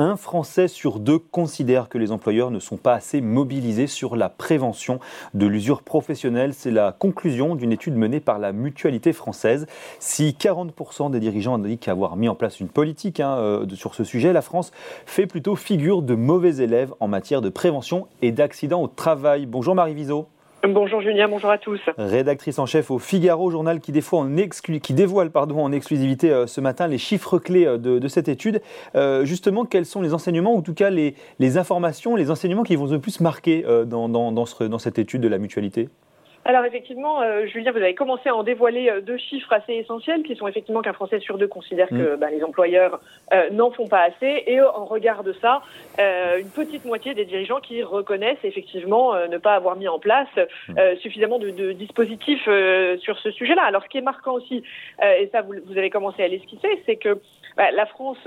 Un Français sur deux considère que les employeurs ne sont pas assez mobilisés sur la prévention de l'usure professionnelle. C'est la conclusion d'une étude menée par la Mutualité française. Si 40% des dirigeants indiquent avoir mis en place une politique hein, euh, sur ce sujet, la France fait plutôt figure de mauvais élèves en matière de prévention et d'accidents au travail. Bonjour Marie Viseau. Bonjour Julien, bonjour à tous. Rédactrice en chef au Figaro, journal qui, dévoile pardon, en exclusivité euh, ce matin les chiffres clés euh, de, cette étude. Euh, justement, quels sont les enseignements, ou en tout cas les, informations, les enseignements qui vont le plus marquer dans cette étude de la mutualité? Alors effectivement, euh, Julien, vous avez commencé à en dévoiler euh, deux chiffres assez essentiels, qui sont effectivement qu'un Français sur deux considère que mm. bah, les employeurs euh, n'en font pas assez, et en regard de ça, une petite moitié des dirigeants qui reconnaissent effectivement ne pas avoir mis en place mm. suffisamment de, de dispositifs sur ce sujet-là. Alors ce qui est marquant aussi, et ça vous, vous, avez commencé à l'esquisser, c'est que bah, la France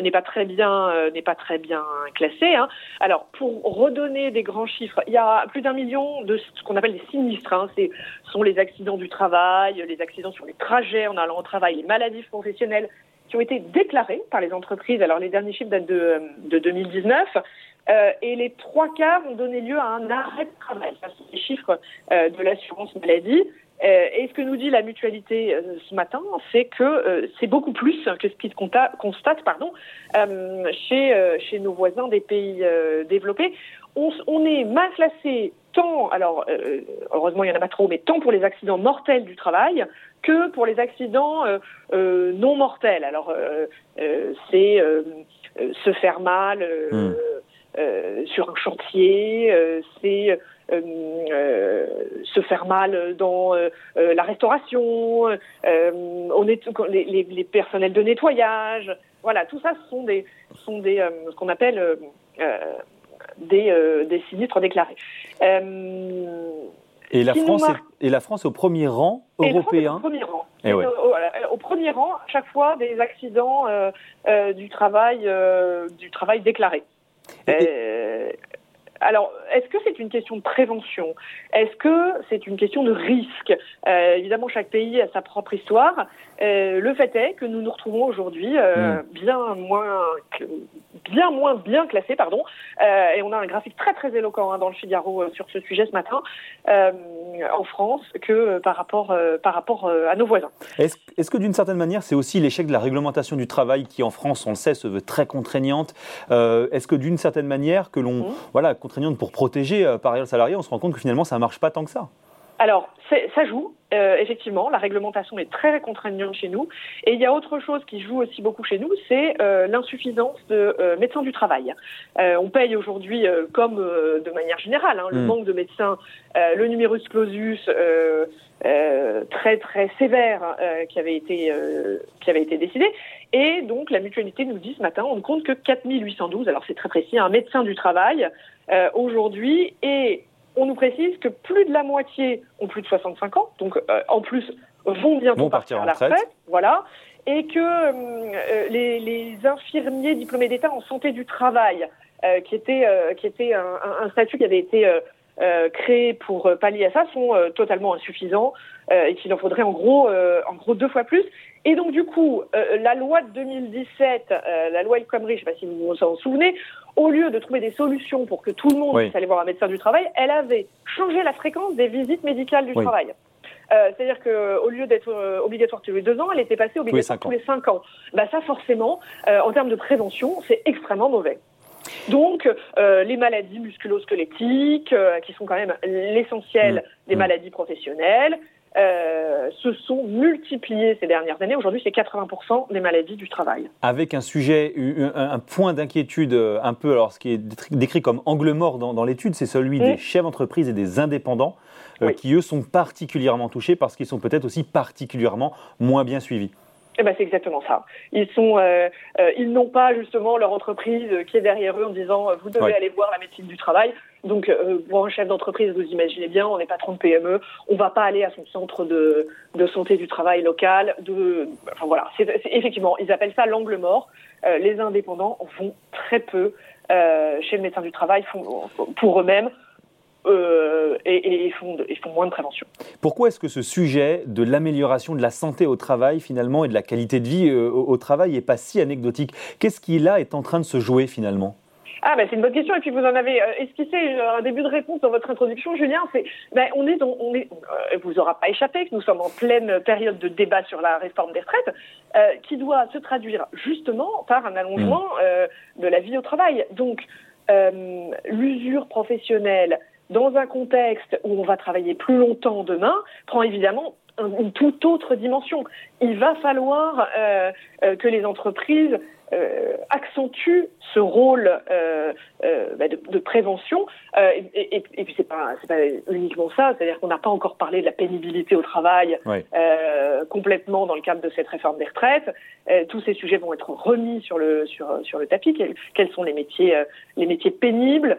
n'est pas très bien n'est pas très bien classée. Hein. Alors pour redonner des grands chiffres, il y a plus d'un million de ce qu'on appelle des sinistres. Hein. Ce sont les accidents du travail, les accidents sur les trajets en allant au travail, les maladies professionnelles qui ont été déclarées par les entreprises. Alors les derniers chiffres datent de, de 2019. Euh, et les trois quarts ont donné lieu à un arrêt de travail. Ça, sont les chiffres euh, de l'assurance maladie. Euh, et ce que nous dit la mutualité ce matin, c'est que c'est beaucoup plus que ce qu'ils constate pardon, chez, chez nos voisins des pays développés. On, est mal classé tant, alors euh, heureusement il n'y en a pas trop, mais tant pour les accidents mortels du travail que pour les accidents euh, euh, non mortels. Alors c'est se faire mal hmm. Sur un chantier, c'est se faire mal dans la restauration, on est, les, les, personnels de nettoyage, voilà, tout ça sont des, sont des ce qu'on appelle des, des sinistres déclarés. Euh, et, la France est, et la France au premier rang européen. Au premier rang. Et eh au, premier rang, à chaque fois, des accidents euh, euh, du travail, du travail déclaré. É, alors, est-ce que c'est une question de prévention? Est-ce que c'est une question de risque? Évidemment, chaque pays a sa propre histoire. le fait est que nous nous retrouvons aujourd'hui hmm. bien moins bien moins bien classé, pardon. Euh, et on a un graphique très très éloquent hein, dans le Figaro euh, sur ce sujet ce matin euh, en France que par rapport par rapport à nos voisins. Est-ce que d'une certaine manière, c'est aussi l'échec de la réglementation du travail qui en France, on le sait, se veut très contraignante? Est-ce que d'une certaine manière, que l'on mmh. voilà contraignante pour protéger par ailleurs le salarié, on se rend compte que finalement ça marche pas tant que ça. Alors, ça joue, euh, effectivement. La réglementation est très contraignante chez nous. Et il y a autre chose qui joue aussi beaucoup chez nous, c'est euh, l'insuffisance de euh, médecins du travail. on paye aujourd'hui, comme de manière générale, hein, le hmm. manque de médecins, le numerus clausus très très sévère qui avait été qui avait été décidé. Et donc la mutualité nous dit ce matin, on ne compte que 4812. Alors c'est très précis, un médecin du travail aujourd'hui et on nous précise que plus de la moitié ont plus de 65 ans, donc euh, en plus vont bientôt partir, à la retraite. Voilà. Et que euh, les, infirmiers diplômés d'État en santé du travail, euh, qui était, qui était un, statut qui avait été créé pour pallier à ça, sont totalement insuffisants et qu'il en faudrait en gros, en gros deux fois plus. Et donc du coup, la loi de 2017, la loi El Khomri, je ne sais pas si vous vous en souvenez, au lieu de trouver des solutions pour que tout le monde puisse aller voir un médecin du travail, elle avait changé la fréquence des visites médicales du travail. Euh, C'est-à-dire qu'au lieu d'être euh, obligatoire tous les deux ans, elle était passée obligatoire tous les cinq ans. Bah, ça, forcément, euh, en termes de prévention, c'est extrêmement mauvais. Donc, euh, les maladies musculo-squelettiques, qui sont quand même l'essentiel mm. des mm. maladies professionnelles, euh, se sont multipliés ces dernières années. Aujourd'hui, c'est 80% des maladies du travail. Avec un sujet, un point d'inquiétude euh, un peu, alors ce qui est décrit comme angle mort dans, l'étude, c'est celui des chefs d'entreprise et des indépendants, euh, qui eux sont particulièrement touchés parce qu'ils sont peut-être aussi particulièrement moins bien suivis. Eh ben, c'est exactement ça. Ils sont, euh, euh, ils n'ont pas justement leur entreprise qui est derrière eux en disant vous devez aller voir la médecine du travail. Donc euh, pour un chef d'entreprise, vous imaginez bien, on est patron de PME, on va pas aller à son centre de, santé du travail local. Enfin voilà, effectivement, ils appellent ça l'angle mort. les indépendants vont très peu chez le médecin du travail font, pour eux-mêmes et, font font moins de prévention. Pourquoi est-ce que ce sujet de l'amélioration de la santé au travail finalement et de la qualité de vie au travail n'est pas si anecdotique? Qu'est-ce qui là est en train de se jouer finalement? Ah, ben c'est une bonne question. Et puis vous en avez euh, esquissé un début de réponse dans votre introduction, Julien. C'est, ben, on est, dans, on est, euh, vous aura pas échappé que nous sommes en pleine période de débat sur la réforme des retraites, euh, qui doit se traduire justement par un allongement mmh. de la vie au travail. Donc, l'usure professionnelle dans un contexte où on va travailler plus longtemps demain prend évidemment une toute autre dimension. Il va falloir que les entreprises euh, accentue ce rôle euh, euh, bah, de, de, prévention. Et, et, et, puis c'est pas pas uniquement ça, c'est-à-dire qu'on n'a pas encore parlé de la pénibilité au travail complètement dans le cadre de cette réforme des retraites. tous ces sujets vont être remis sur le sur sur le tapis. Quels, quels sont les métiers les métiers pénibles?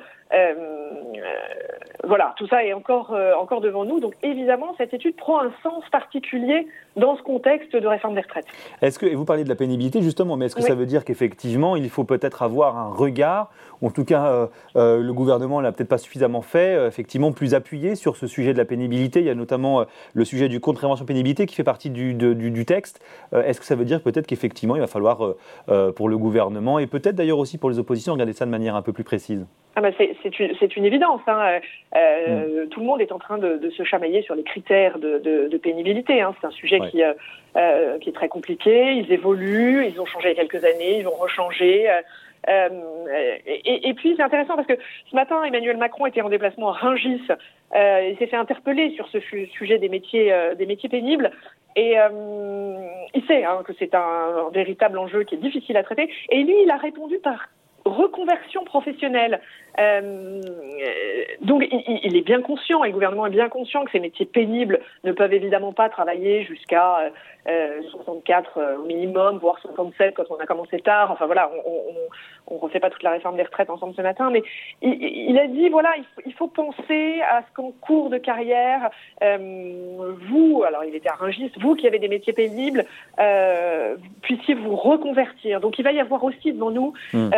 Voilà, tout ça est encore, encore devant nous. Donc évidemment, cette étude prend un sens particulier dans ce contexte de réforme des retraites. Est-ce que, et vous parlez de la pénibilité justement, mais est-ce que ça veut dire qu'effectivement, il faut peut-être avoir un regard, ou en tout cas, euh, euh, le gouvernement l'a peut-être pas suffisamment fait, euh, effectivement, plus appuyé sur ce sujet de la pénibilité? Il y a notamment le sujet du compte prévention pénibilité qui fait partie du, du, texte. est-ce que ça veut dire peut-être qu'effectivement, il va falloir, pour le gouvernement, et peut-être d'ailleurs aussi pour les oppositions, regarder ça de manière un peu plus précise? Ah bah c'est, une, une, évidence. Hein. Mm. Tout le monde est en train de, de se chamailler sur les critères de, de pénibilité. Hein. C'est un sujet qui, euh, qui est très compliqué. Ils évoluent, ils ont changé il y a quelques années, ils ont rechangé. Euh, euh, et, et, puis c'est intéressant parce que ce matin, Emmanuel Macron était en déplacement à Rungis. Euh, il s'est fait interpeller sur ce sujet des métiers, des métiers pénibles. Et il sait hein, que c'est un, un, véritable enjeu qui est difficile à traiter. Et lui, il a répondu par reconversion professionnelle. Euh, donc il, est bien conscient, et le gouvernement est bien conscient que ces métiers pénibles ne peuvent évidemment pas travailler jusqu'à euh, 64 euh, au minimum, voire 67 quand on a commencé tard. Enfin voilà, on, ne refait pas toute la réforme des retraites ensemble ce matin, mais il, a dit voilà, il faut, penser à ce qu'en cours de carrière, euh, vous, alors il était à Rungis, vous qui avez des métiers pénibles, euh, puissiez vous reconvertir. Donc il va y avoir aussi devant nous hmm.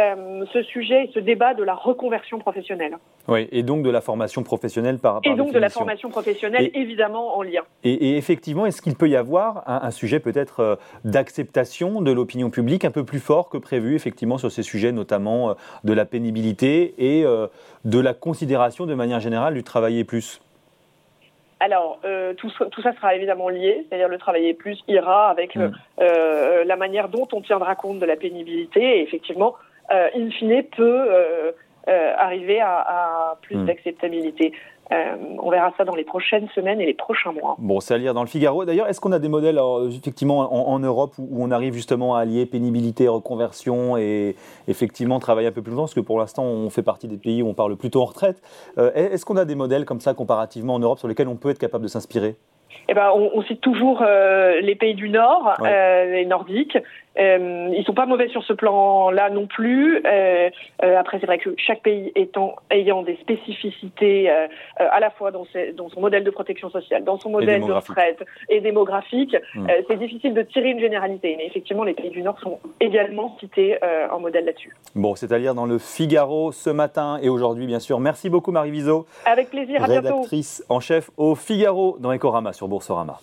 ce sujet et ce débat de la reconversion professionnelle. Oui, et donc de la formation professionnelle par, par Et donc de la formation professionnelle, évidemment, en lien. Et, effectivement, est-ce qu'il peut y avoir un, sujet peut-être euh, d'acceptation de l'opinion publique un peu plus fort que prévu, effectivement, sur ces sujets, notamment euh, de la pénibilité et euh, de la considération de manière générale du travailler plus? Alors, tout, tout, ça sera évidemment lié, c'est-à-dire le travailler plus ira avec mm. la manière dont on tiendra compte de la pénibilité et effectivement, in fine, peut euh, arriver à, plus hmm. d'acceptabilité. Euh, on verra ça dans les prochaines semaines et les prochains mois. Bon, c'est à lire dans le Figaro. D'ailleurs, est-ce qu'on a des modèles, effectivement, en, Europe où, on arrive justement à allier pénibilité, reconversion et effectivement travailler un peu plus longtemps? Parce que pour l'instant, on fait partie des pays où on parle plutôt en retraite. Euh, est-ce qu'on a des modèles comme ça comparativement en Europe sur lesquels on peut être capable de s'inspirer? Eh ben, on, cite toujours les pays du Nord, les Nordiques, euh, ils sont pas mauvais sur ce plan-là non plus. Euh, euh, après, c'est vrai que chaque pays étant, ayant des spécificités euh, à la fois dans, ses, dans, son modèle de protection sociale, dans son modèle de retraite et démographique, hmm. c'est difficile de tirer une généralité. Mais effectivement, les pays du Nord sont également cités en modèle là-dessus. Bon, c'est à dire dans le Figaro ce matin et aujourd'hui, bien sûr. Merci beaucoup, Marie Viseau. Avec plaisir, à bientôt. Rédactrice en chef au Figaro dans Ecorama sur Boursorama.